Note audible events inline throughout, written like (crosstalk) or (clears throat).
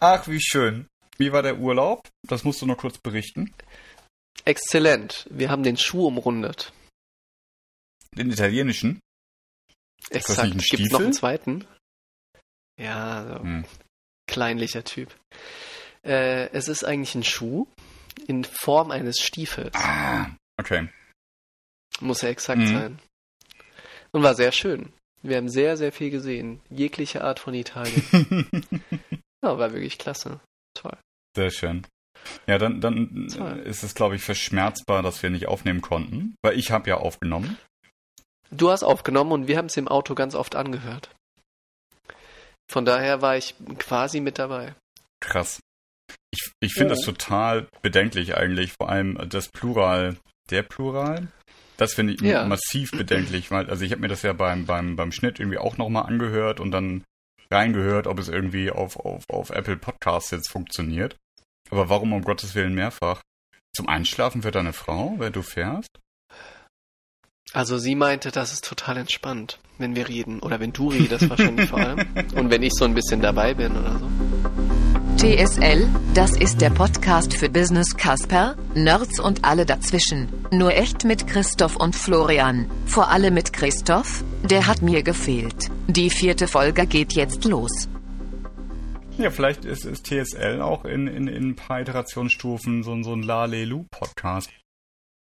Ach, wie schön. Wie war der Urlaub? Das musst du noch kurz berichten. Exzellent. Wir haben den Schuh umrundet. Den italienischen? Exakt. Gibt es noch einen zweiten? Ja, so. Hm. kleinlicher Typ. Äh, es ist eigentlich ein Schuh in Form eines Stiefels. Ah, okay. Muss ja exakt mhm. sein. Und war sehr schön. Wir haben sehr, sehr viel gesehen. Jegliche Art von Italien. (laughs) ja, war wirklich klasse. Toll. Sehr schön. Ja, dann, dann ist es, glaube ich, verschmerzbar, dass wir nicht aufnehmen konnten, weil ich habe ja aufgenommen. Du hast aufgenommen und wir haben es im Auto ganz oft angehört. Von daher war ich quasi mit dabei. Krass. Ich, ich finde oh. das total bedenklich eigentlich, vor allem das Plural, der Plural. Das finde ich ja. massiv bedenklich, weil, also ich habe mir das ja beim, beim, beim Schnitt irgendwie auch nochmal angehört und dann reingehört, ob es irgendwie auf, auf, auf Apple Podcasts jetzt funktioniert. Aber warum um Gottes Willen mehrfach? Zum Einschlafen für deine Frau, wenn du fährst? Also sie meinte, das ist total entspannt, wenn wir reden. Oder wenn du redest wahrscheinlich vor allem. (laughs) Und wenn ich so ein bisschen dabei bin oder so. TSL, das ist der Podcast für Business Casper, Nerds und alle dazwischen. Nur echt mit Christoph und Florian. Vor allem mit Christoph, der hat mir gefehlt. Die vierte Folge geht jetzt los. Ja, vielleicht ist, ist TSL auch in, in, in ein paar Iterationsstufen so, so ein Lalelu-Podcast.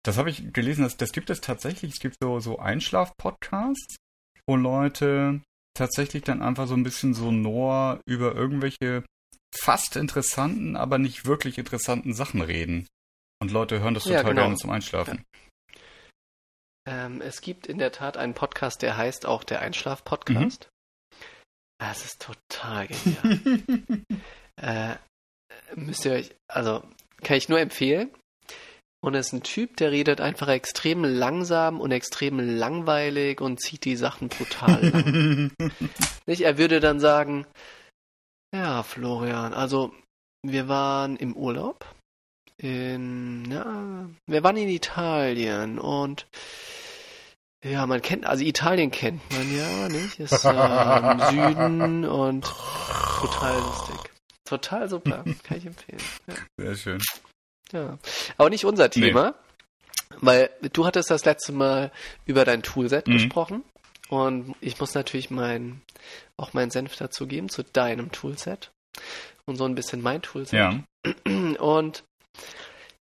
Das habe ich gelesen, das, das gibt es tatsächlich. Es gibt so, so Einschlaf-Podcasts, wo Leute tatsächlich dann einfach so ein bisschen sonor über irgendwelche fast interessanten, aber nicht wirklich interessanten Sachen reden. Und Leute hören das total ja, genau. gerne zum Einschlafen. Ähm, es gibt in der Tat einen Podcast, der heißt auch der Einschlaf-Podcast. Mhm. Das ist total genial. (laughs) äh, müsst ihr euch, also kann ich nur empfehlen. Und es ist ein Typ, der redet einfach extrem langsam und extrem langweilig und zieht die Sachen brutal (laughs) lang. Nicht? Er würde dann sagen, ja, Florian, also wir waren im Urlaub. In, ja, wir waren in Italien und ja, man kennt, also Italien kennt man ja, nicht? Ist äh, im (laughs) Süden und total lustig. Total super, kann ich empfehlen. Ja. Sehr schön. Ja, aber nicht unser Thema, nee. weil du hattest das letzte Mal über dein Toolset mhm. gesprochen und ich muss natürlich mein, auch meinen Senf dazu geben zu deinem Toolset und so ein bisschen mein Toolset. Ja. (clears throat) Und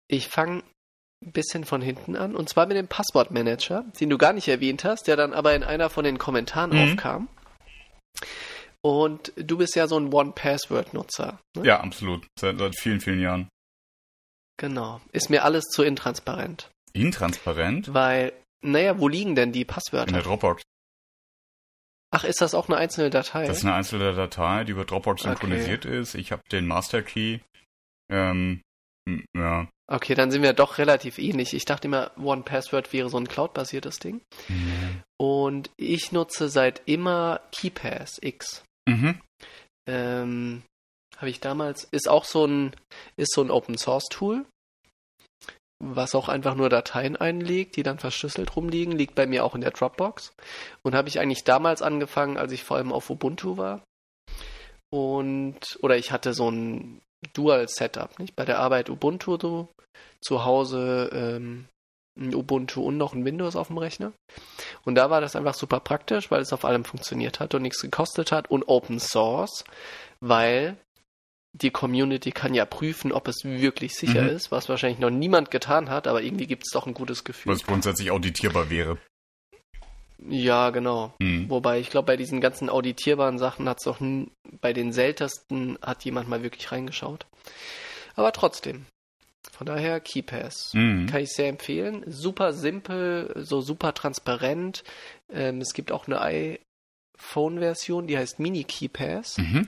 ich fange ein bisschen von hinten an und zwar mit dem Passwortmanager, den du gar nicht erwähnt hast, der dann aber in einer von den Kommentaren mhm. aufkam. Und du bist ja so ein One-Password-Nutzer. Ne? Ja, absolut. Seit, seit vielen, vielen Jahren. Genau. Ist mir alles zu intransparent. Intransparent? Weil, naja, wo liegen denn die Passwörter? In der Dropbox. Ach, ist das auch eine einzelne Datei? Das ist eine einzelne Datei, die über Dropbox synchronisiert okay. ist. Ich habe den Master Key. Ähm, ja. Okay, dann sind wir doch relativ ähnlich. Ich dachte immer, One Password wäre so ein Cloud-basiertes Ding. Mhm. Und ich nutze seit immer KeyPass X. Mhm. Ähm, habe ich damals, ist auch so ein, ist so ein Open Source Tool was auch einfach nur Dateien einlegt, die dann verschlüsselt rumliegen, liegt bei mir auch in der Dropbox. Und habe ich eigentlich damals angefangen, als ich vor allem auf Ubuntu war. Und, oder ich hatte so ein Dual-Setup, nicht? Bei der Arbeit Ubuntu, so, zu Hause ähm, ein Ubuntu und noch ein Windows auf dem Rechner. Und da war das einfach super praktisch, weil es auf allem funktioniert hat und nichts gekostet hat und Open Source, weil die Community kann ja prüfen, ob es wirklich sicher mhm. ist, was wahrscheinlich noch niemand getan hat, aber irgendwie gibt es doch ein gutes Gefühl. Was grundsätzlich auditierbar wäre. Ja, genau. Mhm. Wobei ich glaube, bei diesen ganzen auditierbaren Sachen hat es doch bei den seltensten hat jemand mal wirklich reingeschaut. Aber trotzdem. Von daher KeyPass. Mhm. Kann ich sehr empfehlen. Super simpel, so super transparent. Ähm, es gibt auch eine iPhone-Version, die heißt Mini KeyPass. Mhm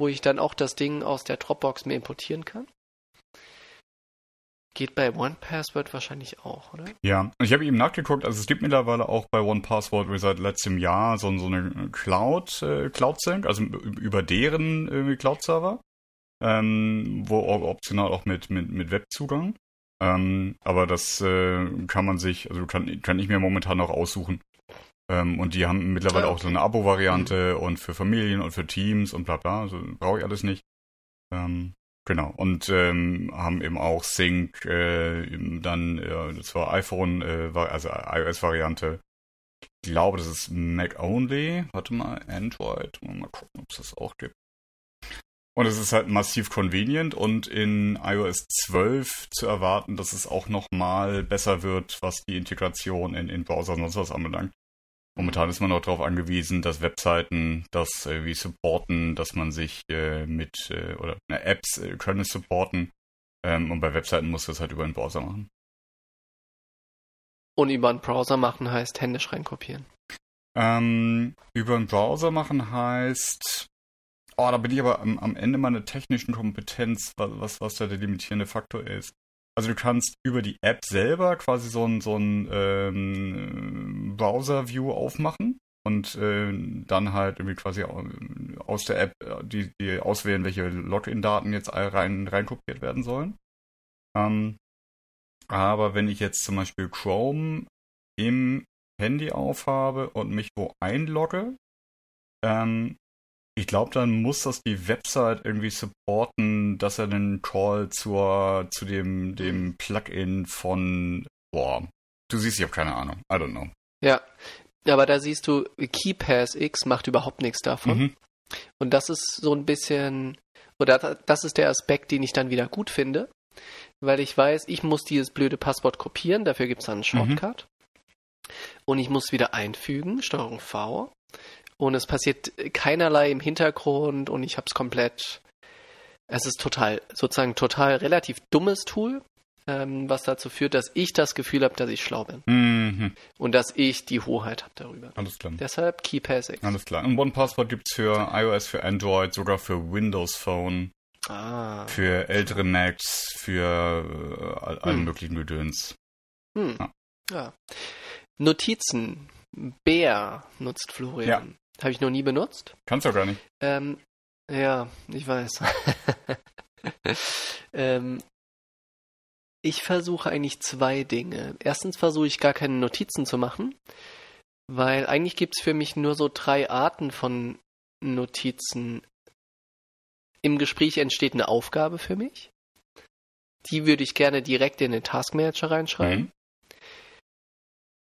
wo ich dann auch das Ding aus der Dropbox mir importieren kann. Geht bei OnePassword wahrscheinlich auch, oder? Ja, ich habe eben nachgeguckt, also es gibt mittlerweile auch bei OnePassword seit letztem Jahr so, so eine Cloud, äh, Cloud-Sync, also über deren äh, Cloud-Server, ähm, wo optional auch mit, mit, mit Webzugang. Ähm, aber das äh, kann man sich, also kann, kann ich mir momentan noch aussuchen. Ähm, und die haben mittlerweile ah, okay. auch so eine Abo-Variante mhm. und für Familien und für Teams und bla bla. Also brauche ich alles nicht. Ähm, genau. Und ähm, haben eben auch Sync, äh, dann, äh, das war iPhone, äh, also iOS-Variante. Ich glaube, das ist Mac only. Warte mal, Android. Mal gucken, ob es das auch gibt. Und es ist halt massiv convenient und in iOS 12 zu erwarten, dass es auch nochmal besser wird, was die Integration in, in Browser und sonst was anbelangt. Momentan ist man auch darauf angewiesen, dass Webseiten das äh, wie supporten, dass man sich äh, mit äh, oder ne, Apps äh, können es supporten ähm, und bei Webseiten muss das halt über einen Browser machen. Und über einen Browser machen heißt händisch reinkopieren. Ähm, über einen Browser machen heißt Oh, da bin ich aber am, am Ende meiner technischen Kompetenz, was, was da der limitierende Faktor ist. Also du kannst über die App selber quasi so ein, so ein ähm, Browser-View aufmachen und äh, dann halt irgendwie quasi aus der App äh, die, die auswählen, welche Login-Daten jetzt rein, rein kopiert werden sollen. Ähm, aber wenn ich jetzt zum Beispiel Chrome im Handy aufhabe und mich wo einlogge, ähm, ich glaube, dann muss das die Website irgendwie supporten, dass er den Call zur, zu dem, dem Plugin von, boah, du siehst, ich habe keine Ahnung. I don't know. Ja, aber da siehst du, KeyPass X macht überhaupt nichts davon. Mhm. Und das ist so ein bisschen, oder das ist der Aspekt, den ich dann wieder gut finde, weil ich weiß, ich muss dieses blöde Passwort kopieren, dafür gibt es dann einen mhm. Shortcut. Mhm. Und ich muss wieder einfügen, Steuerung V und es passiert keinerlei im Hintergrund und ich habe es komplett. Es ist total, sozusagen total relativ dummes Tool, ähm, was dazu führt, dass ich das Gefühl habe, dass ich schlau bin. Mhm. Und dass ich die Hoheit habe darüber. Alles klar. Deshalb KeyPass X. Alles klar. Und OnePassword gibt es für iOS, für Android, sogar für Windows Phone. Ah. Für ältere Macs, für äh, allen hm. möglichen Gedöns. Hm. Ja. ja. Notizen. Bär nutzt Florian. Ja. Habe ich noch nie benutzt. Kannst du gar nicht. Ähm, ja, ich weiß. (laughs) ähm, ich versuche eigentlich zwei Dinge. Erstens versuche ich gar keine Notizen zu machen, weil eigentlich gibt es für mich nur so drei Arten von Notizen. Im Gespräch entsteht eine Aufgabe für mich. Die würde ich gerne direkt in den Task Manager reinschreiben. Mhm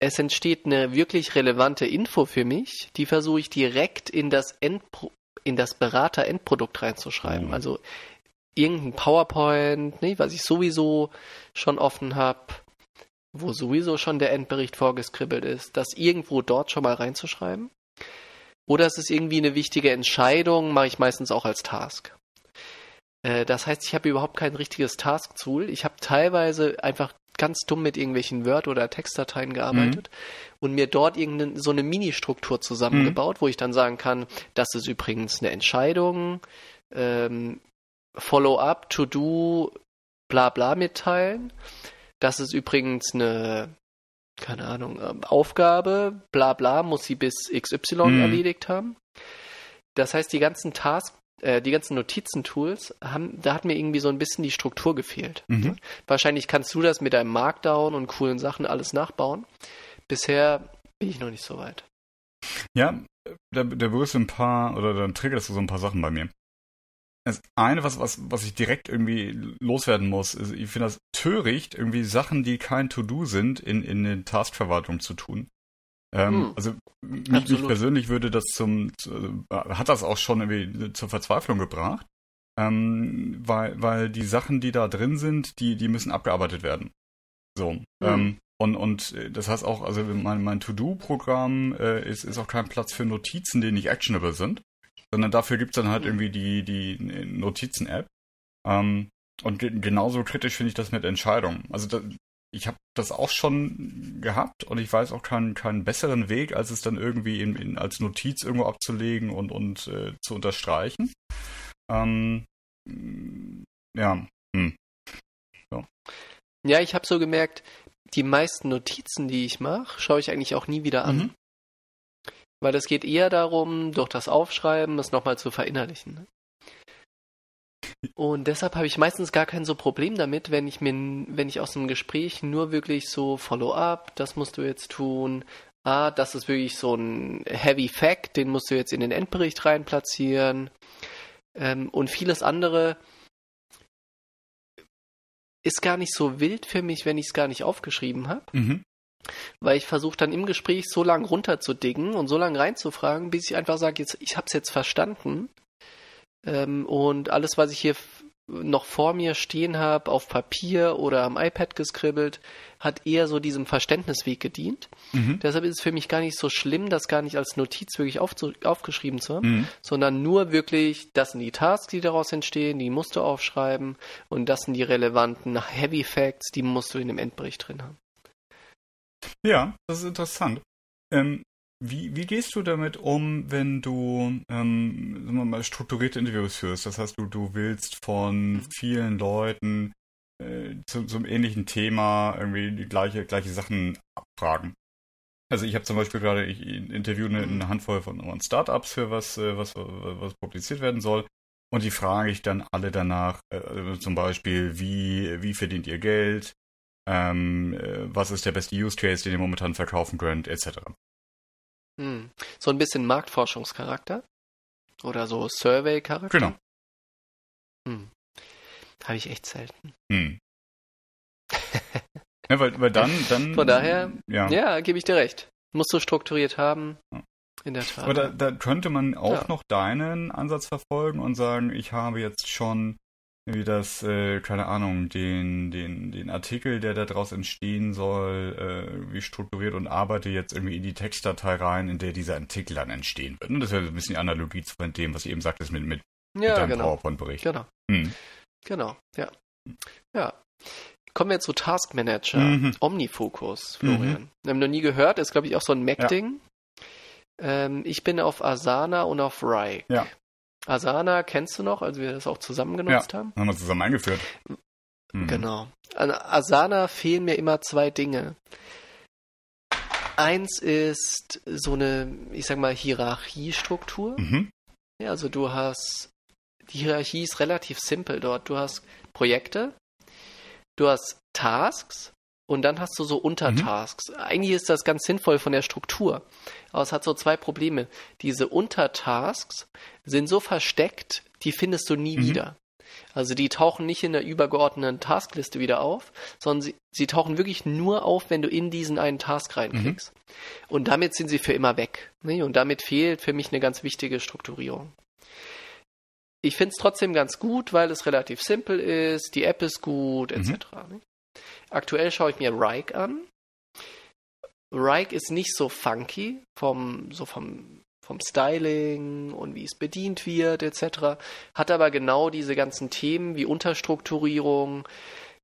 es entsteht eine wirklich relevante Info für mich, die versuche ich direkt in das Endpro in das Berater-Endprodukt reinzuschreiben. Mhm. Also irgendein PowerPoint, ne, was ich sowieso schon offen habe, wo sowieso schon der Endbericht vorgeskribbelt ist, das irgendwo dort schon mal reinzuschreiben. Oder es ist irgendwie eine wichtige Entscheidung, mache ich meistens auch als Task. Äh, das heißt, ich habe überhaupt kein richtiges Task-Tool. Ich habe teilweise einfach ganz dumm mit irgendwelchen Word- oder Textdateien gearbeitet mhm. und mir dort irgendeine so eine Mini-Struktur zusammengebaut, mhm. wo ich dann sagen kann, das ist übrigens eine Entscheidung, ähm, Follow-up, To-Do, bla bla mitteilen. Das ist übrigens eine, keine Ahnung, ähm, Aufgabe, bla bla, muss sie bis XY mhm. erledigt haben. Das heißt, die ganzen Tasks äh, die ganzen Notizentools haben, da hat mir irgendwie so ein bisschen die Struktur gefehlt. Mhm. Wahrscheinlich kannst du das mit deinem Markdown und coolen Sachen alles nachbauen. Bisher bin ich noch nicht so weit. Ja, da, da berührst du ein paar, oder dann triggerst du so ein paar Sachen bei mir. Das eine, was, was, was ich direkt irgendwie loswerden muss, ist, ich finde das töricht, irgendwie Sachen, die kein To-Do sind, in, in eine Taskverwaltung zu tun. Ähm, hm. Also mich, mich, persönlich würde das zum, zu, äh, hat das auch schon irgendwie zur Verzweiflung gebracht, ähm, weil, weil die Sachen, die da drin sind, die, die müssen abgearbeitet werden. So. Hm. Ähm, und, und äh, das heißt auch, also mein, mein To-Do-Programm äh, ist, ist auch kein Platz für Notizen, die nicht actionable sind, sondern dafür gibt's dann halt irgendwie die, die Notizen-App. Ähm, und ge genauso kritisch finde ich das mit Entscheidungen. Also da, ich habe das auch schon gehabt und ich weiß auch keinen, keinen besseren Weg, als es dann irgendwie in, in, als Notiz irgendwo abzulegen und, und äh, zu unterstreichen. Ähm, ja. Hm. So. Ja, ich habe so gemerkt, die meisten Notizen, die ich mache, schaue ich eigentlich auch nie wieder an. Mhm. Weil es geht eher darum, durch das Aufschreiben das nochmal zu verinnerlichen. Ne? Und deshalb habe ich meistens gar kein so Problem damit, wenn ich mir, wenn ich aus einem Gespräch nur wirklich so Follow-up, das musst du jetzt tun, ah, das ist wirklich so ein Heavy Fact, den musst du jetzt in den Endbericht rein platzieren. Ähm, und vieles andere ist gar nicht so wild für mich, wenn ich es gar nicht aufgeschrieben habe. Mhm. Weil ich versuche dann im Gespräch so lange runterzudingen und so lange reinzufragen, bis ich einfach sage, jetzt, ich habe es jetzt verstanden. Ähm, und alles, was ich hier noch vor mir stehen habe, auf Papier oder am iPad geskribbelt, hat eher so diesem Verständnisweg gedient. Mhm. Deshalb ist es für mich gar nicht so schlimm, das gar nicht als Notiz wirklich aufzu aufgeschrieben zu haben, mhm. sondern nur wirklich, das sind die Tasks, die daraus entstehen, die musst du aufschreiben und das sind die relevanten Heavy Facts, die musst du in dem Endbericht drin haben. Ja, das ist interessant. Ähm, wie, wie gehst du damit um, wenn du ähm, sagen wir mal, strukturierte Interviews führst? Das heißt, du, du willst von vielen Leuten äh, zu, zum ähnlichen Thema irgendwie die gleiche, gleiche Sachen abfragen. Also ich habe zum Beispiel gerade, ich interviewe eine, eine Handvoll von, von Startups für was, äh, was, was publiziert werden soll. Und die frage ich dann alle danach, äh, zum Beispiel, wie, wie verdient ihr Geld? Ähm, äh, was ist der beste Use Case, den ihr momentan verkaufen könnt, etc. Hm. So ein bisschen Marktforschungscharakter? Oder so Survey-Charakter? Genau. Hm. Habe ich echt selten. Hm. ja, weil, weil dann, (laughs) dann. Von daher, ja, ja gebe ich dir recht. Musst du strukturiert haben. Ja. In der Tat. Aber da, da könnte man auch ja. noch deinen Ansatz verfolgen und sagen, ich habe jetzt schon wie das, äh, keine Ahnung, den, den, den Artikel, der daraus entstehen soll, äh, wie strukturiert und arbeite jetzt irgendwie in die Textdatei rein, in der dieser Artikel dann entstehen wird. Und das ist ja ein bisschen die Analogie zu dem, was ihr eben sagtest mit, mit, ja, mit deinem genau. PowerPoint-Bericht. Genau. Hm. Genau, ja. Ja. Kommen wir zu Task Manager, mhm. Omnifocus, Florian. Mhm. Wir haben noch nie gehört, ist glaube ich auch so ein Mac-Ding. Ja. Ähm, ich bin auf Asana und auf Rike. Ja. Asana kennst du noch, als wir das auch zusammen genutzt ja, haben? haben wir zusammen eingeführt. Mhm. Genau. An Asana fehlen mir immer zwei Dinge. Eins ist so eine, ich sag mal, Hierarchiestruktur. Mhm. Ja, also du hast, die Hierarchie ist relativ simpel dort. Du hast Projekte, du hast Tasks und dann hast du so Untertasks. Mhm. Eigentlich ist das ganz sinnvoll von der Struktur. Aber es hat so zwei Probleme. Diese Untertasks sind so versteckt, die findest du nie mhm. wieder. Also die tauchen nicht in der übergeordneten Taskliste wieder auf, sondern sie, sie tauchen wirklich nur auf, wenn du in diesen einen Task reinklickst. Mhm. Und damit sind sie für immer weg. Ne? Und damit fehlt für mich eine ganz wichtige Strukturierung. Ich finde es trotzdem ganz gut, weil es relativ simpel ist, die App ist gut, etc. Mhm. Aktuell schaue ich mir Rike an. Rike ist nicht so funky vom, so vom, vom Styling und wie es bedient wird, etc. Hat aber genau diese ganzen Themen wie Unterstrukturierung.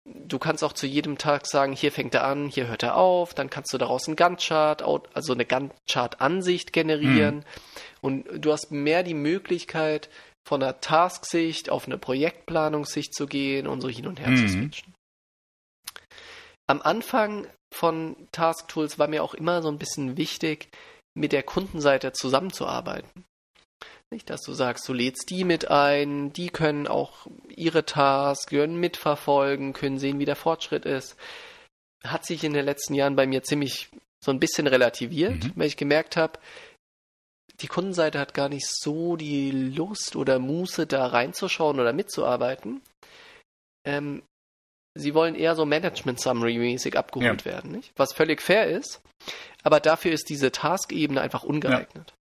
Du kannst auch zu jedem Tag sagen, hier fängt er an, hier hört er auf, dann kannst du daraus einen Gantt-Chart, also eine Gantt-Chart-Ansicht generieren. Mhm. Und du hast mehr die Möglichkeit, von einer Task-Sicht auf eine Projektplanungssicht zu gehen und so hin und her mhm. zu switchen am Anfang von Task Tools war mir auch immer so ein bisschen wichtig, mit der Kundenseite zusammenzuarbeiten. Nicht, dass du sagst, du lädst die mit ein, die können auch ihre Tasks, können mitverfolgen, können sehen, wie der Fortschritt ist. Hat sich in den letzten Jahren bei mir ziemlich so ein bisschen relativiert, mhm. weil ich gemerkt habe, die Kundenseite hat gar nicht so die Lust oder Muße, da reinzuschauen oder mitzuarbeiten. Ähm, sie wollen eher so Management-Summary-mäßig abgeholt ja. werden, nicht? Was völlig fair ist, aber dafür ist diese Task-Ebene einfach ungeeignet. Ja.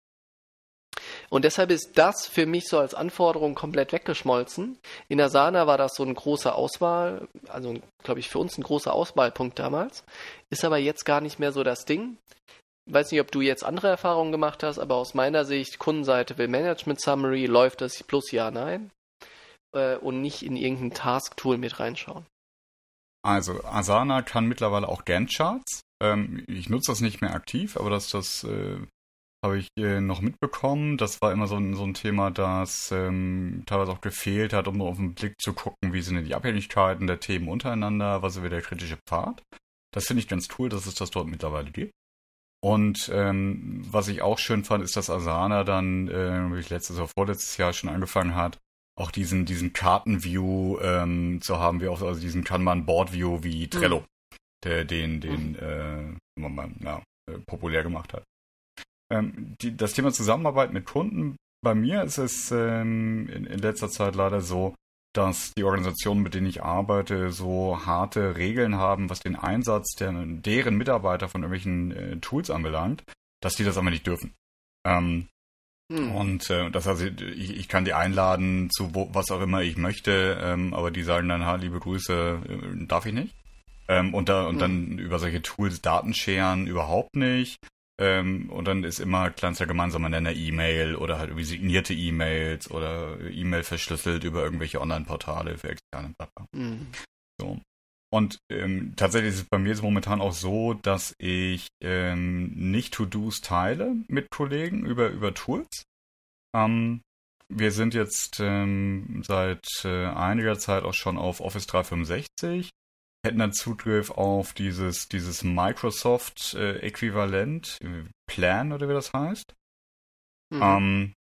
Und deshalb ist das für mich so als Anforderung komplett weggeschmolzen. In Asana war das so ein großer Auswahl, also glaube ich für uns ein großer Auswahlpunkt damals, ist aber jetzt gar nicht mehr so das Ding. Ich weiß nicht, ob du jetzt andere Erfahrungen gemacht hast, aber aus meiner Sicht, Kundenseite will Management Summary, läuft das plus ja, nein. Äh, und nicht in irgendein Task-Tool mit reinschauen. Also Asana kann mittlerweile auch Gantt-Charts. Ähm, ich nutze das nicht mehr aktiv, aber das, das äh, habe ich äh, noch mitbekommen. Das war immer so ein, so ein Thema, das ähm, teilweise auch gefehlt hat, um nur auf den Blick zu gucken, wie sind denn die Abhängigkeiten der Themen untereinander, was ist der kritische Pfad. Das finde ich ganz cool, dass es das dort mittlerweile gibt. Und ähm, was ich auch schön fand, ist, dass Asana dann, äh, wie ich letztes oder vorletztes Jahr schon angefangen hat, auch diesen, diesen Kartenview ähm, zu haben, wie auch, also diesen Kanban-Board-View wie Trello, mhm. der den, den äh, man, ja, äh, populär gemacht hat. Ähm, die, das Thema Zusammenarbeit mit Kunden bei mir ist es ähm, in, in letzter Zeit leider so, dass die Organisationen, mit denen ich arbeite, so harte Regeln haben, was den Einsatz der, deren Mitarbeiter von irgendwelchen äh, Tools anbelangt, dass die das aber nicht dürfen. Ähm, hm. Und äh, das heißt, ich, ich kann die einladen zu wo, was auch immer ich möchte, ähm, aber die sagen dann, ha, liebe Grüße, äh, darf ich nicht. Ähm, und da, und hm. dann über solche Tools Daten scheren überhaupt nicht. Ähm, und dann ist immer kleinster gemeinsamer Nenner E-Mail oder halt irgendwie signierte E-Mails oder E-Mail verschlüsselt über irgendwelche Online-Portale für externe Bla mhm. So. Und ähm, tatsächlich ist es bei mir jetzt momentan auch so, dass ich ähm, nicht To-Dos teile mit Kollegen über, über Tools. Ähm, wir sind jetzt ähm, seit äh, einiger Zeit auch schon auf Office 365 hätten dann Zugriff auf dieses, dieses Microsoft-Äquivalent, äh, Plan oder wie das heißt. Mhm. Ähm,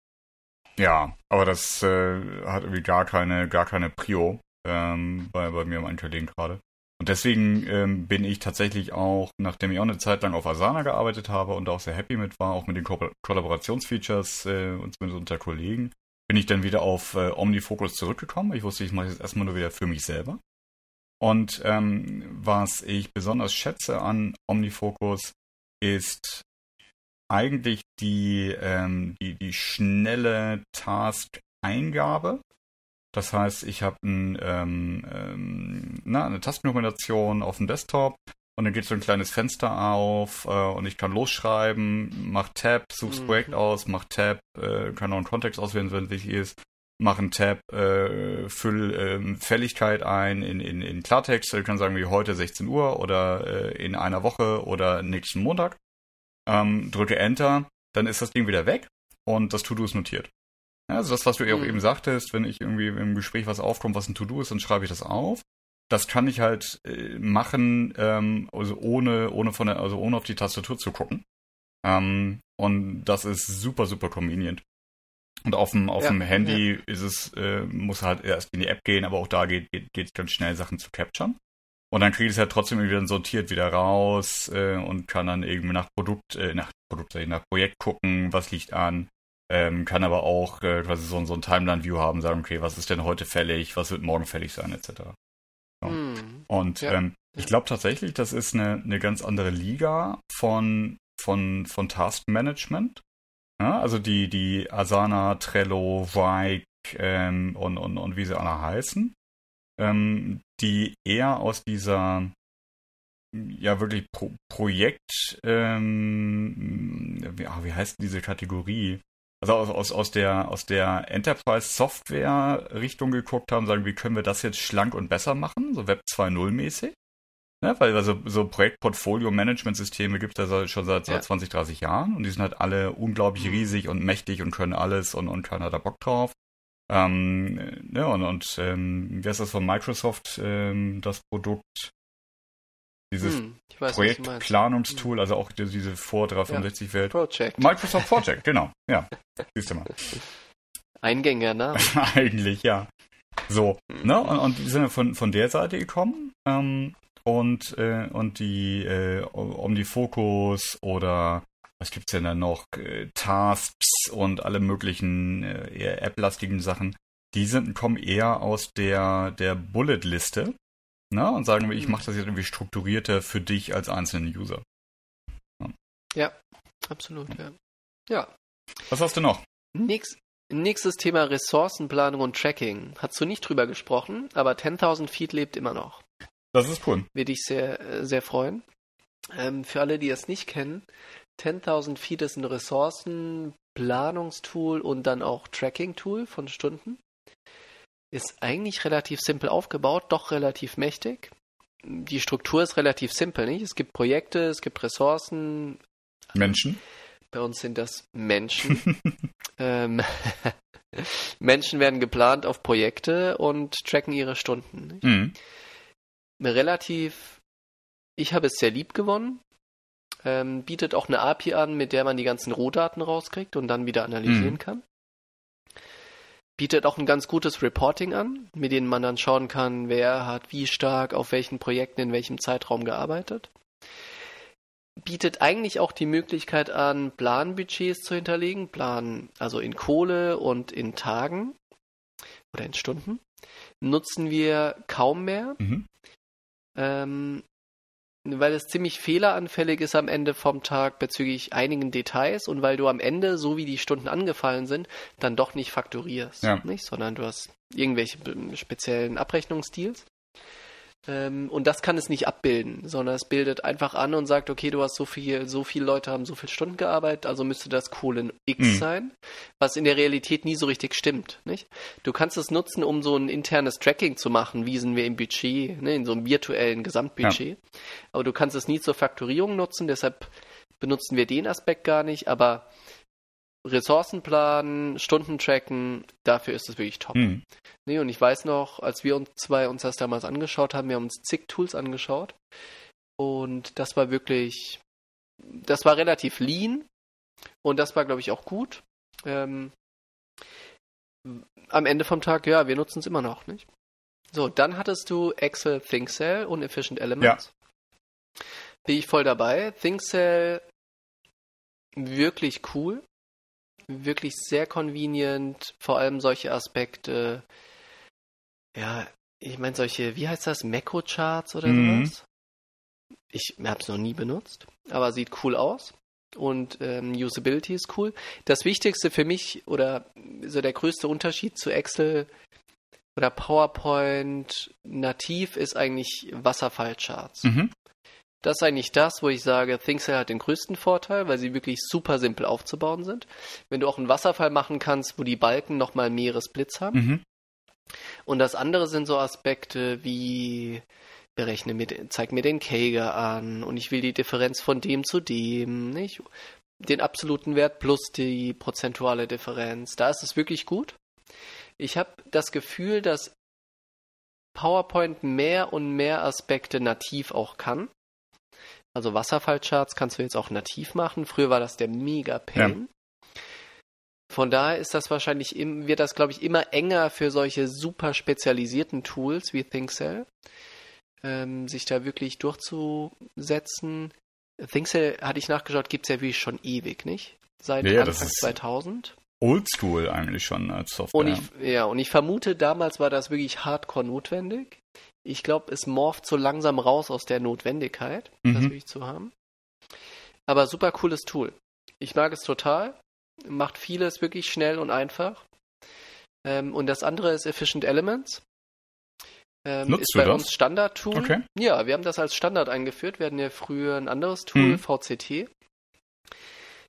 ja, aber das äh, hat irgendwie gar keine, gar keine Prio ähm, bei, bei mir im Unterlegen gerade. Und deswegen ähm, bin ich tatsächlich auch, nachdem ich auch eine Zeit lang auf Asana gearbeitet habe und auch sehr happy mit war, auch mit den Ko Kollaborationsfeatures äh, und zumindest unter Kollegen, bin ich dann wieder auf äh, OmniFocus zurückgekommen. Ich wusste, ich mache jetzt erstmal nur wieder für mich selber. Und ähm, was ich besonders schätze an OmniFocus ist eigentlich die, ähm, die, die schnelle Task-Eingabe. Das heißt, ich habe ein, ähm, ähm, na, eine Tastenkombination auf dem Desktop und dann geht so ein kleines Fenster auf äh, und ich kann losschreiben, mach Tab, such's mhm. Projekt aus, mach Tab, äh, kann auch einen Kontext auswählen, wenn es wichtig ist, mach einen Tab, äh, füll ähm, Fälligkeit ein in, in, in Klartext. Du kannst sagen wie heute 16 Uhr oder äh, in einer Woche oder nächsten Montag. Ähm, drücke Enter, dann ist das Ding wieder weg und das To-Do ist notiert. Also das, was du mhm. auch eben sagtest, wenn ich irgendwie im Gespräch was aufkommt, was ein To-Do ist, dann schreibe ich das auf. Das kann ich halt äh, machen, ähm, also ohne, ohne von der, also ohne auf die Tastatur zu gucken. Ähm, und das ist super, super convenient. Und auf dem, auf ja, dem Handy ja. ist es, äh, muss halt erst in die App gehen, aber auch da geht, geht, geht ganz schnell Sachen zu capturen. Und dann kriege ich es halt trotzdem wieder sortiert wieder raus äh, und kann dann irgendwie nach Produkt, äh, nach Produkt, nach Projekt gucken, was liegt an. Ähm, kann aber auch äh, quasi so, so ein Timeline-View haben, sagen, okay, was ist denn heute fällig, was wird morgen fällig sein, etc. So. Mm, und ja, ähm, ich glaube tatsächlich, das ist eine, eine ganz andere Liga von, von, von Taskmanagement. Ja, also die, die Asana, Trello, Vike ähm, und, und, und wie sie alle heißen, ähm, die eher aus dieser ja wirklich Pro Projekt, ähm, wie, ah, wie heißt diese Kategorie? Also aus, aus, aus der, aus der Enterprise-Software-Richtung geguckt haben, sagen, wie können wir das jetzt schlank und besser machen, so Web 2.0 mäßig. Ne, weil also so Projektportfolio-Management-Systeme gibt es ja schon seit, seit 20, 30 Jahren und die sind halt alle unglaublich mhm. riesig und mächtig und können alles und, und keiner hat da Bock drauf. Ähm, ne, und und ähm, wie heißt das von Microsoft, ähm, das Produkt? Dieses hm, Projektplanungstool, hm. also auch diese vor 365-Welt. Ja, Project. Microsoft Project, genau. Ja, siehst du mal. (laughs) Eingänger, ne? (laughs) Eigentlich, ja. So, hm. ne? Und, und die sind von, von der Seite gekommen. Ähm, und, äh, und die äh, OmniFocus oder was gibt's denn da noch? Äh, Tasks und alle möglichen äh, eher App-lastigen Sachen. Die sind, kommen eher aus der, der Bullet-Liste ne? und sagen, ich mhm. mache das jetzt irgendwie strukturierter für dich als einzelnen User. Ja, ja absolut, ja. Ja. Was hast du noch? Nix, nächstes Thema Ressourcenplanung und Tracking. Hast du nicht drüber gesprochen, aber 10.000 Feet lebt immer noch. Das ist cool. Würde ich sehr, äh, sehr freuen. Ähm, für alle, die es nicht kennen, 10.000 Feet ist ein Ressourcenplanungstool und dann auch Tracking-Tool von Stunden. Ist eigentlich relativ simpel aufgebaut, doch relativ mächtig. Die Struktur ist relativ simpel, nicht? Es gibt Projekte, es gibt Ressourcen. Menschen? Bei uns sind das Menschen. (laughs) ähm, (laughs) Menschen werden geplant auf Projekte und tracken ihre Stunden. Mhm relativ, ich habe es sehr lieb gewonnen. Ähm, bietet auch eine API an, mit der man die ganzen Rohdaten rauskriegt und dann wieder analysieren mhm. kann. Bietet auch ein ganz gutes Reporting an, mit dem man dann schauen kann, wer hat wie stark auf welchen Projekten in welchem Zeitraum gearbeitet. bietet eigentlich auch die Möglichkeit an, Planbudgets zu hinterlegen, Plan, also in Kohle und in Tagen oder in Stunden. Nutzen wir kaum mehr. Mhm. Ähm, weil es ziemlich fehleranfällig ist am Ende vom Tag bezüglich einigen Details und weil du am Ende, so wie die Stunden angefallen sind, dann doch nicht fakturierst, ja. nicht? sondern du hast irgendwelche speziellen Abrechnungsdeals. Ähm, und das kann es nicht abbilden, sondern es bildet einfach an und sagt, okay, du hast so viel, so viele Leute haben so viele Stunden gearbeitet, also müsste das Kohlen X mhm. sein, was in der Realität nie so richtig stimmt, nicht? Du kannst es nutzen, um so ein internes Tracking zu machen, wie sind wir im Budget, ne, in so einem virtuellen Gesamtbudget. Ja. Aber du kannst es nie zur Fakturierung nutzen, deshalb benutzen wir den Aspekt gar nicht, aber Ressourcen planen, Stunden tracken, dafür ist es wirklich top. Mhm. Nee, und ich weiß noch, als wir uns zwei uns das damals angeschaut haben, wir haben uns zig Tools angeschaut und das war wirklich, das war relativ lean und das war, glaube ich, auch gut. Ähm, am Ende vom Tag, ja, wir nutzen es immer noch, nicht? So, dann hattest du Excel ThinkCell und Efficient Elements. Ja. Bin ich voll dabei. ThinkCell wirklich cool wirklich sehr convenient, vor allem solche Aspekte. Ja, ich meine solche, wie heißt das, Meko-Charts oder mhm. sowas? Ich habe es noch nie benutzt, aber sieht cool aus und ähm, Usability ist cool. Das Wichtigste für mich oder so der größte Unterschied zu Excel oder PowerPoint nativ ist eigentlich Wasserfallcharts. Mhm. Das ist eigentlich das, wo ich sage, ThinkCell hat den größten Vorteil, weil sie wirklich super simpel aufzubauen sind. Wenn du auch einen Wasserfall machen kannst, wo die Balken nochmal Meeresblitz haben. Mhm. Und das andere sind so Aspekte wie berechne mir, zeig mir den Kager an und ich will die Differenz von dem zu dem, nicht? Den absoluten Wert plus die prozentuale Differenz. Da ist es wirklich gut. Ich habe das Gefühl, dass PowerPoint mehr und mehr Aspekte nativ auch kann. Also Wasserfallcharts kannst du jetzt auch nativ machen. Früher war das der Mega-Pain. Ja. Von daher ist das wahrscheinlich, wird das, glaube ich, immer enger für solche super spezialisierten Tools wie ThinkCell, ähm, sich da wirklich durchzusetzen. ThinkCell, hatte ich nachgeschaut, gibt es ja wirklich schon ewig, nicht? Seit ja, Anfang 2000. Oldschool eigentlich schon als Software. Und ich, ja, und ich vermute, damals war das wirklich hardcore notwendig ich glaube, es morpht so langsam raus aus der Notwendigkeit, mhm. das wirklich zu haben. Aber super cooles Tool. Ich mag es total. Macht vieles wirklich schnell und einfach. Ähm, und das andere ist Efficient Elements. Ähm, Nutzt ist bei das? uns Standard-Tool. Okay. Ja, wir haben das als Standard eingeführt. Wir hatten ja früher ein anderes Tool, mhm. VCT.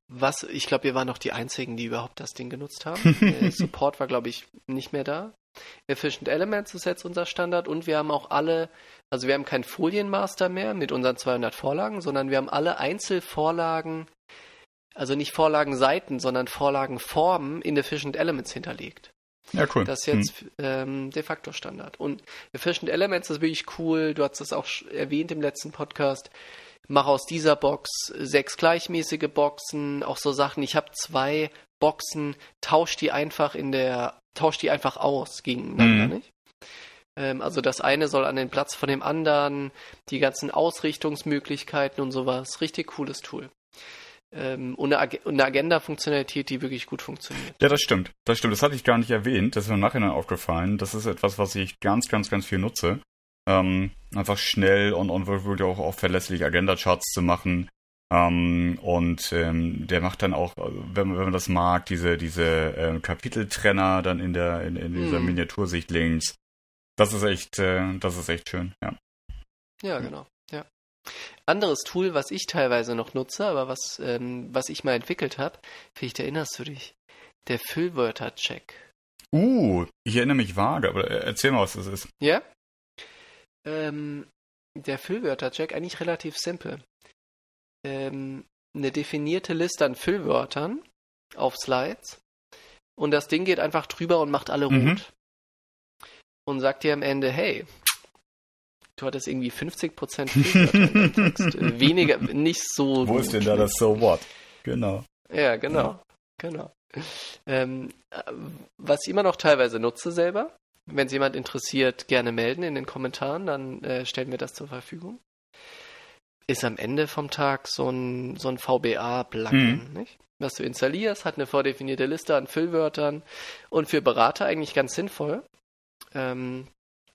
Was, ich glaube, wir waren noch die einzigen, die überhaupt das Ding genutzt haben. (laughs) Support war, glaube ich, nicht mehr da. Efficient Elements ist jetzt unser Standard und wir haben auch alle, also wir haben kein Folienmaster mehr mit unseren 200 Vorlagen, sondern wir haben alle Einzelvorlagen, also nicht Vorlagenseiten, sondern Vorlagenformen in Efficient Elements hinterlegt. Ja, cool. Das ist jetzt hm. ähm, de facto Standard. Und Efficient Elements ist wirklich cool. Du hast es auch erwähnt im letzten Podcast. Mach aus dieser Box sechs gleichmäßige Boxen, auch so Sachen. Ich habe zwei Boxen, tausch die einfach in der tauscht die einfach aus gegeneinander, mhm. nicht? Ähm, also das eine soll an den Platz von dem anderen, die ganzen Ausrichtungsmöglichkeiten und sowas. Richtig cooles Tool. Ähm, und eine, eine Agenda-Funktionalität, die wirklich gut funktioniert. Ja, das stimmt. Das stimmt. Das hatte ich gar nicht erwähnt. Das ist mir im Nachhinein aufgefallen. Das ist etwas, was ich ganz, ganz, ganz viel nutze. Ähm, einfach schnell und, und wirklich auch, auch verlässlich Agenda-Charts zu machen. Ähm, und ähm, der macht dann auch, also wenn, man, wenn man das mag, diese, diese ähm, Kapiteltrenner dann in der in, in dieser mm. Miniatursicht links. Das ist echt, äh, das ist echt schön, ja. Ja, genau. Ja. Anderes Tool, was ich teilweise noch nutze, aber was, ähm, was ich mal entwickelt habe, vielleicht erinnerst du dich, der Füllwörter-Check. Uh, ich erinnere mich vage, aber erzähl mal, was das ist. Ja? Ähm, der Füllwörter-Check eigentlich relativ simpel ähm, eine definierte Liste an Füllwörtern auf Slides und das Ding geht einfach drüber und macht alle mhm. rot. Und sagt dir am Ende, hey, du hattest irgendwie 50% (laughs) Füllwörter Text. Äh, weniger, nicht so. Wo gut. ist denn da das So What? Genau. Ja, genau. Ja. Genau. Ähm, was ich immer noch teilweise nutze selber, wenn es jemand interessiert, gerne melden in den Kommentaren, dann äh, stellen wir das zur Verfügung. Ist am Ende vom Tag so ein, so ein VBA-Plugin, mhm. nicht? Was du installierst, hat eine vordefinierte Liste an Füllwörtern und für Berater eigentlich ganz sinnvoll. Ähm,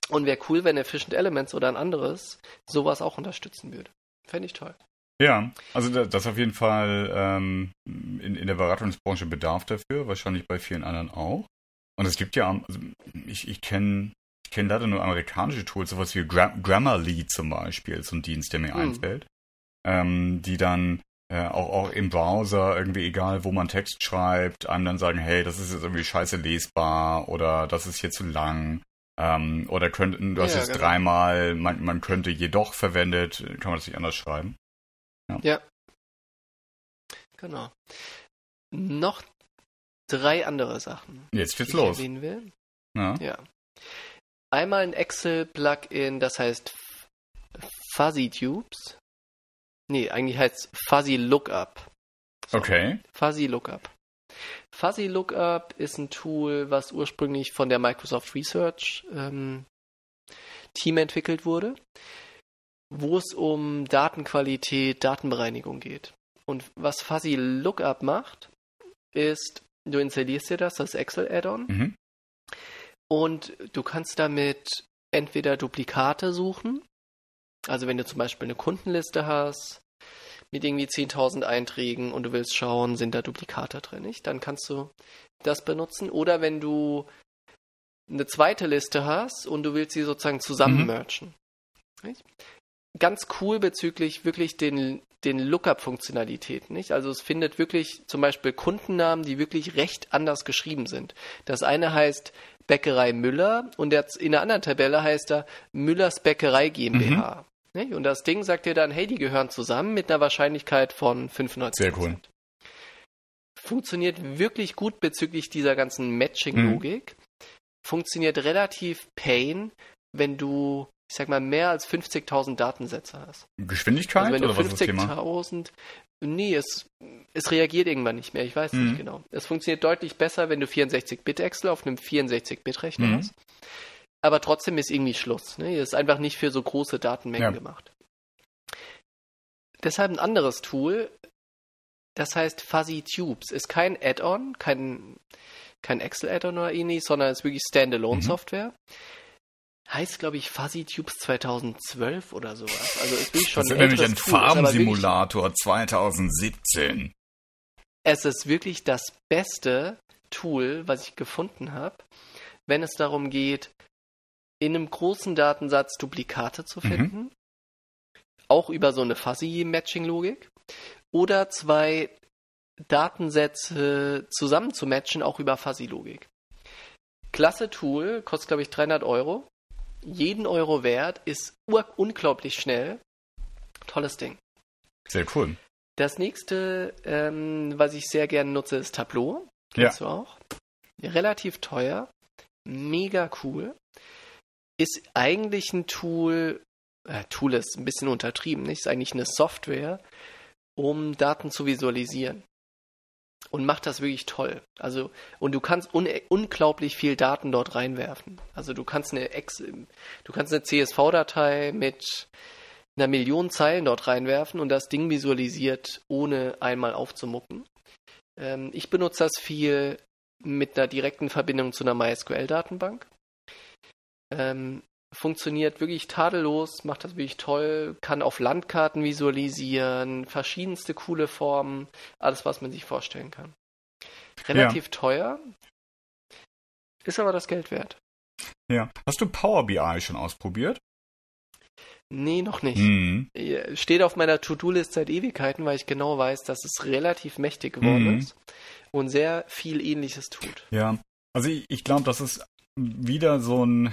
und wäre cool, wenn Efficient Elements oder ein anderes sowas auch unterstützen würde. Fände ich toll. Ja, also das auf jeden Fall ähm, in, in der Beratungsbranche Bedarf dafür, wahrscheinlich bei vielen anderen auch. Und es gibt ja, also ich, ich kenne ich kenn leider nur amerikanische Tools, sowas wie Gra Grammarly zum Beispiel, so ein Dienst, der mir hm. einfällt, ähm, die dann äh, auch, auch im Browser irgendwie, egal wo man Text schreibt, einem dann sagen, hey, das ist jetzt irgendwie scheiße lesbar oder das ist hier zu lang. Ähm, oder könnten, du hast ja, jetzt genau. dreimal, man, man könnte jedoch verwendet, kann man das nicht anders schreiben. Ja. ja. Genau. Noch drei andere Sachen. Jetzt geht's los. Ich will. Ja. ja. Einmal ein Excel-Plugin, das heißt Fuzzy Tubes. Nee, eigentlich heißt es Fuzzy Lookup. So. Okay. Fuzzy Lookup. Fuzzy Lookup ist ein Tool, was ursprünglich von der Microsoft Research ähm, Team entwickelt wurde wo es um Datenqualität, Datenbereinigung geht. Und was Fuzzy Lookup macht, ist, du installierst dir das, das Excel-Add-on, mhm. Und du kannst damit entweder Duplikate suchen, also wenn du zum Beispiel eine Kundenliste hast mit irgendwie 10.000 Einträgen und du willst schauen, sind da Duplikate drin, nicht? Dann kannst du das benutzen. Oder wenn du eine zweite Liste hast und du willst sie sozusagen zusammen mhm. merchen ganz cool bezüglich wirklich den, den Lookup-Funktionalitäten, nicht? Also es findet wirklich zum Beispiel Kundennamen, die wirklich recht anders geschrieben sind. Das eine heißt Bäckerei Müller und jetzt in der anderen Tabelle heißt er Müllers Bäckerei GmbH. Mhm. Und das Ding sagt dir dann, hey, die gehören zusammen mit einer Wahrscheinlichkeit von 95%. Sehr cool. Funktioniert wirklich gut bezüglich dieser ganzen Matching-Logik. Mhm. Funktioniert relativ pain, wenn du ich sag mal, mehr als 50.000 Datensätze hast. Geschwindigkeit also wenn du 50.000, nee, es, es reagiert irgendwann nicht mehr, ich weiß mhm. nicht genau. Es funktioniert deutlich besser, wenn du 64-Bit-Excel auf einem 64-Bit-Rechner mhm. hast. Aber trotzdem ist irgendwie Schluss. Ne? Ist einfach nicht für so große Datenmengen ja. gemacht. Deshalb ein anderes Tool, das heißt Fuzzy Tubes. Ist kein Add-on, kein, kein Excel-Add-on oder ähnlich, sondern ist wirklich Standalone-Software. Mhm heißt, glaube ich, Fuzzy Tubes 2012 oder sowas. Also ist wirklich schon das ist nämlich ein Farm-Simulator 2017. Es ist wirklich das beste Tool, was ich gefunden habe, wenn es darum geht, in einem großen Datensatz Duplikate zu mhm. finden. Mhm. Auch über so eine Fuzzy-Matching-Logik. Oder zwei Datensätze zusammen zu matchen, auch über Fuzzy-Logik. Klasse Tool, kostet glaube ich 300 Euro jeden Euro wert, ist unglaublich schnell. Tolles Ding. Sehr cool. Das nächste, ähm, was ich sehr gerne nutze, ist Tableau. Kennst ja. du auch? Relativ teuer, mega cool. Ist eigentlich ein Tool, äh, Tool ist ein bisschen untertrieben, nicht? Ist eigentlich eine Software, um Daten zu visualisieren und macht das wirklich toll. Also, und du kannst un unglaublich viel Daten dort reinwerfen. Also du kannst eine Ex du kannst eine CSV-Datei mit einer Million Zeilen dort reinwerfen und das Ding visualisiert, ohne einmal aufzumucken. Ähm, ich benutze das viel mit einer direkten Verbindung zu einer MySQL-Datenbank. Ähm, funktioniert wirklich tadellos, macht das wirklich toll, kann auf Landkarten visualisieren, verschiedenste coole Formen, alles, was man sich vorstellen kann. Relativ ja. teuer, ist aber das Geld wert. Ja. Hast du Power BI schon ausprobiert? Nee, noch nicht. Mhm. Steht auf meiner To-Do-List seit Ewigkeiten, weil ich genau weiß, dass es relativ mächtig geworden mhm. ist und sehr viel Ähnliches tut. Ja, also ich, ich glaube, das ist wieder so ein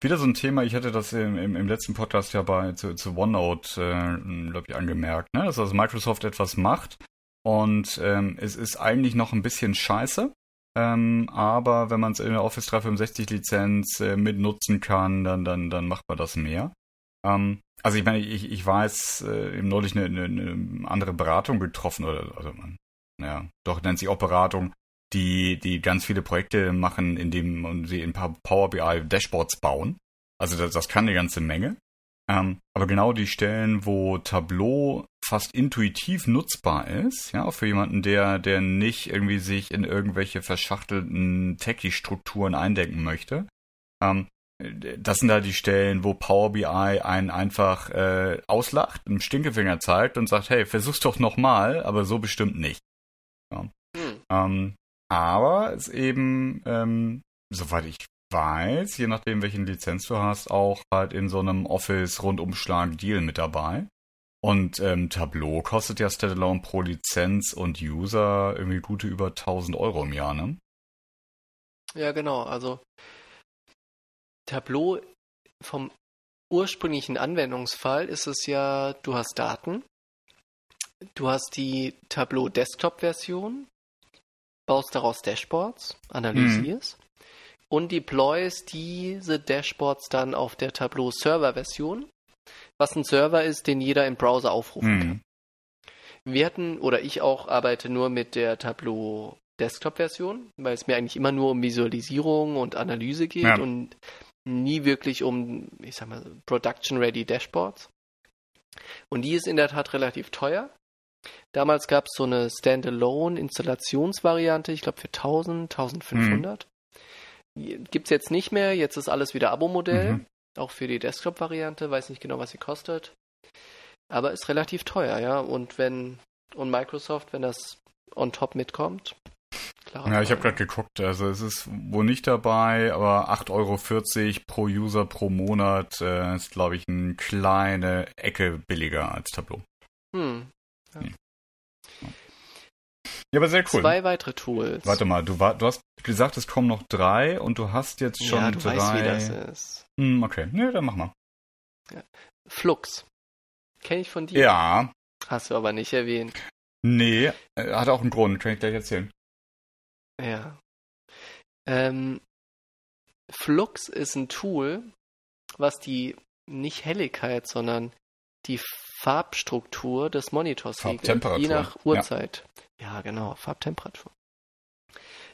wieder so ein Thema, ich hatte das im, im, im letzten Podcast ja bei zu, zu OneNote, äh, glaube ich, angemerkt, ne? dass also Microsoft etwas macht und ähm, es ist eigentlich noch ein bisschen scheiße. Ähm, aber wenn man es in der Office 365 Lizenz äh, mitnutzen kann, dann, dann, dann macht man das mehr. Ähm, also ich meine, ich, ich weiß, äh, neulich eine, eine, eine andere Beratung getroffen, oder also man, ja, doch nennt sich auch Beratung, die, die ganz viele Projekte machen, indem sie ein paar Power BI Dashboards bauen. Also das, das kann eine ganze Menge. Ähm, aber genau die Stellen, wo Tableau fast intuitiv nutzbar ist, ja, für jemanden, der, der nicht irgendwie sich in irgendwelche verschachtelten Techie-Strukturen eindenken möchte. Ähm, das sind da die Stellen, wo Power BI einen einfach äh, auslacht, einen Stinkefinger zeigt und sagt, hey, versuch's doch nochmal, aber so bestimmt nicht. Ja. Hm. Ähm, aber es eben, ähm, soweit ich weiß, je nachdem, welchen Lizenz du hast, auch halt in so einem Office-Rundumschlag-Deal mit dabei. Und ähm, Tableau kostet ja Standalone pro Lizenz und User irgendwie gute über 1000 Euro im Jahr, ne? Ja, genau. Also Tableau vom ursprünglichen Anwendungsfall ist es ja, du hast Daten, du hast die Tableau Desktop-Version, baust daraus Dashboards, analysierst. Mhm und deployst diese Dashboards dann auf der Tableau Server Version, was ein Server ist, den jeder im Browser aufrufen mhm. kann. Wir hatten, oder ich auch, arbeite nur mit der Tableau Desktop Version, weil es mir eigentlich immer nur um Visualisierung und Analyse geht ja. und nie wirklich um, ich sag mal, Production Ready Dashboards. Und die ist in der Tat relativ teuer. Damals gab es so eine Standalone Installationsvariante, ich glaube für 1000, 1500. Mhm. Gibt es jetzt nicht mehr, jetzt ist alles wieder Abo-Modell, mhm. auch für die Desktop-Variante, weiß nicht genau, was sie kostet. Aber ist relativ teuer, ja. Und wenn, und Microsoft, wenn das on top mitkommt, klar. Ja, ich habe gerade geguckt, also es ist wohl nicht dabei, aber 8,40 Euro pro User pro Monat äh, ist, glaube ich, eine kleine Ecke billiger als Tableau. Hm. Ja. Ja, aber sehr cool. Zwei weitere Tools. Warte mal, du, war, du hast gesagt, es kommen noch drei und du hast jetzt schon ja, du drei. Weißt, wie das ist. Hm, okay, ne, dann mach mal. Ja. Flux. Kenn ich von dir? Ja. Hast du aber nicht erwähnt. Nee, äh, hat auch einen Grund, kann ich gleich erzählen. Ja. Ähm, Flux ist ein Tool, was die nicht Helligkeit, sondern die Farbstruktur des Monitors regelt, je nach Uhrzeit. Ja, ja genau, Farbtemperatur.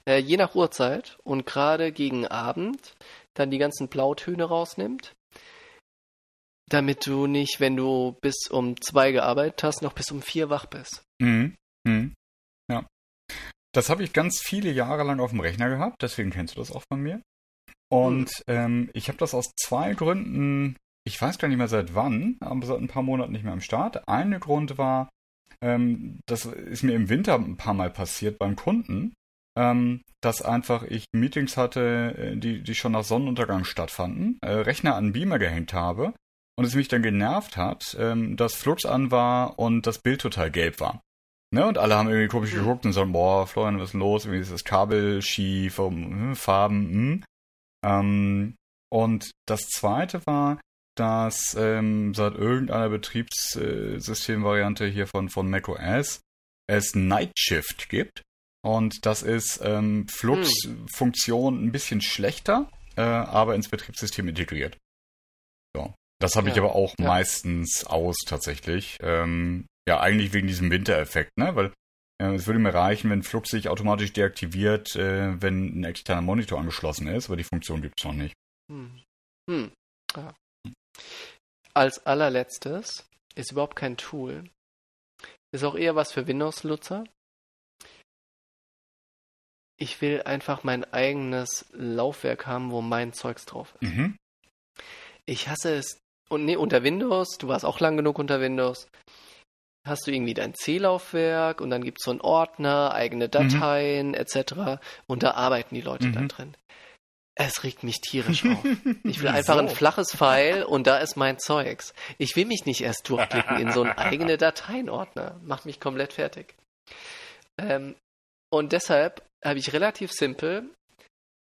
Äh, je nach Uhrzeit und gerade gegen Abend dann die ganzen Blautöne rausnimmt, damit du nicht, wenn du bis um zwei gearbeitet hast, noch bis um vier wach bist. Mhm. Mhm. Ja. Das habe ich ganz viele Jahre lang auf dem Rechner gehabt, deswegen kennst du das auch von mir. Und mhm. ähm, ich habe das aus zwei Gründen ich weiß gar nicht mehr seit wann, aber seit ein paar Monaten nicht mehr am Start. Ein Grund war, ähm, das ist mir im Winter ein paar Mal passiert beim Kunden, ähm, dass einfach ich Meetings hatte, äh, die, die schon nach Sonnenuntergang stattfanden, äh, Rechner an Beamer gehängt habe und es mich dann genervt hat, ähm, dass Flux an war und das Bild total gelb war. Ne, und alle haben irgendwie komisch geguckt und sagen, boah, Florian, was ist los? Irgendwie ist das Kabel schief, um, hm, Farben, hm. Ähm, und das zweite war, dass ähm, seit irgendeiner Betriebssystemvariante hier von, von macOS es Night Shift gibt. Und das ist ähm, Flux-Funktion ein bisschen schlechter, äh, aber ins Betriebssystem integriert. So. Das habe ja. ich aber auch ja. meistens aus tatsächlich. Ähm, ja, eigentlich wegen diesem Wintereffekt, ne? Weil äh, es würde mir reichen, wenn Flux sich automatisch deaktiviert, äh, wenn ein externer Monitor angeschlossen ist, aber die Funktion gibt es noch nicht. Hm. Hm. Ja. Als allerletztes ist überhaupt kein Tool. Ist auch eher was für Windows-Nutzer. Ich will einfach mein eigenes Laufwerk haben, wo mein Zeugs drauf ist. Mhm. Ich hasse es. Und nee, unter Windows, du warst auch lang genug unter Windows, hast du irgendwie dein C-Laufwerk und dann gibt es so einen Ordner, eigene mhm. Dateien mhm. etc. Und da arbeiten die Leute mhm. dann drin. Es regt mich tierisch auf. (laughs) Ich will einfach ein flaches Pfeil und da ist mein Zeugs. Ich will mich nicht erst durchklicken in so einen eigenen Dateienordner. Macht mich komplett fertig. Ähm, und deshalb habe ich relativ simpel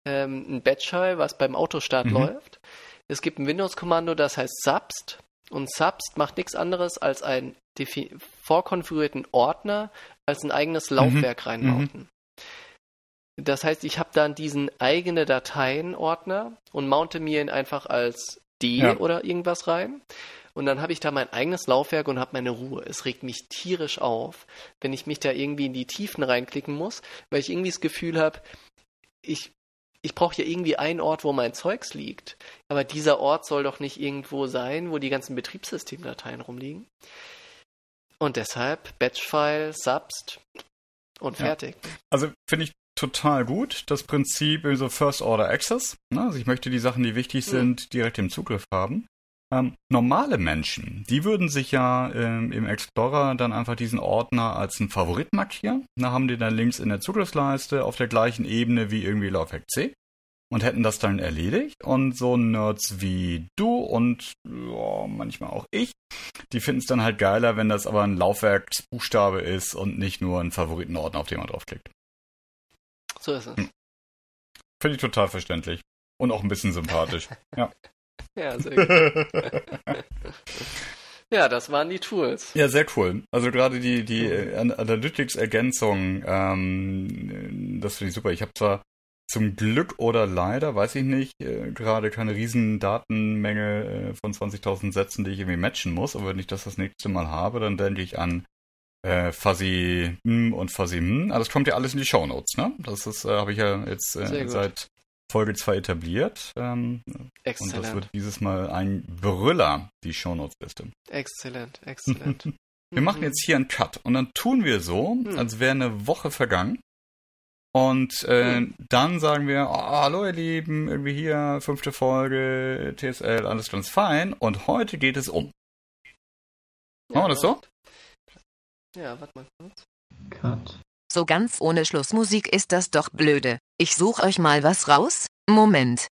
ähm, ein Batch-Shell, was beim Autostart mhm. läuft. Es gibt ein Windows-Kommando, das heißt subst. Und subst macht nichts anderes als einen vorkonfigurierten Ordner als ein eigenes Laufwerk mhm. reinmounten. Mhm. Das heißt, ich habe dann diesen eigene Dateienordner und mounte mir ihn einfach als D ja. oder irgendwas rein. Und dann habe ich da mein eigenes Laufwerk und habe meine Ruhe. Es regt mich tierisch auf, wenn ich mich da irgendwie in die Tiefen reinklicken muss, weil ich irgendwie das Gefühl habe, ich ich brauche ja irgendwie einen Ort, wo mein Zeugs liegt. Aber dieser Ort soll doch nicht irgendwo sein, wo die ganzen Betriebssystemdateien rumliegen. Und deshalb Batchfile, Subst und fertig. Ja. Also finde ich total gut. Das Prinzip so First Order Access. Ne? Also ich möchte die Sachen, die wichtig sind, mhm. direkt im Zugriff haben. Ähm, normale Menschen, die würden sich ja ähm, im Explorer dann einfach diesen Ordner als einen Favorit markieren. Da haben die dann links in der Zugriffsleiste auf der gleichen Ebene wie irgendwie Laufwerk C und hätten das dann erledigt. Und so Nerds wie du und ja, manchmal auch ich, die finden es dann halt geiler, wenn das aber ein Laufwerksbuchstabe ist und nicht nur ein Favoritenordner, auf den man draufklickt. So ist es. Hm. Finde ich total verständlich. Und auch ein bisschen sympathisch. (laughs) ja. Ja, sehr gut. (laughs) ja, das waren die Tools. Ja, sehr cool. Also gerade die, die Analytics-Ergänzung, ähm, das finde ich super. Ich habe zwar zum Glück oder leider, weiß ich nicht, äh, gerade keine riesen Datenmenge äh, von 20.000 Sätzen, die ich irgendwie matchen muss, aber wenn ich das das nächste Mal habe, dann denke ich an äh, Fuzzy hm und Fuzzy hm. Also das kommt ja alles in die Show Notes, ne? Das ist, äh, habe ich ja jetzt äh, seit Folge 2 etabliert. Ähm, Exzellent. Und das wird dieses Mal ein Brüller, die Shownotes-Liste. Exzellent, (laughs) exzellent. wir machen jetzt hier einen Cut und dann tun wir so, hm. als wäre eine Woche vergangen. Und äh, hm. dann sagen wir, oh, hallo ihr Lieben, irgendwie hier, fünfte Folge, TSL, alles ganz fein. Und heute geht es um. Ja, machen wir das so? Ja, warte mal kurz. Cut. So ganz ohne Schlussmusik ist das doch blöde. Ich such euch mal was raus. Moment.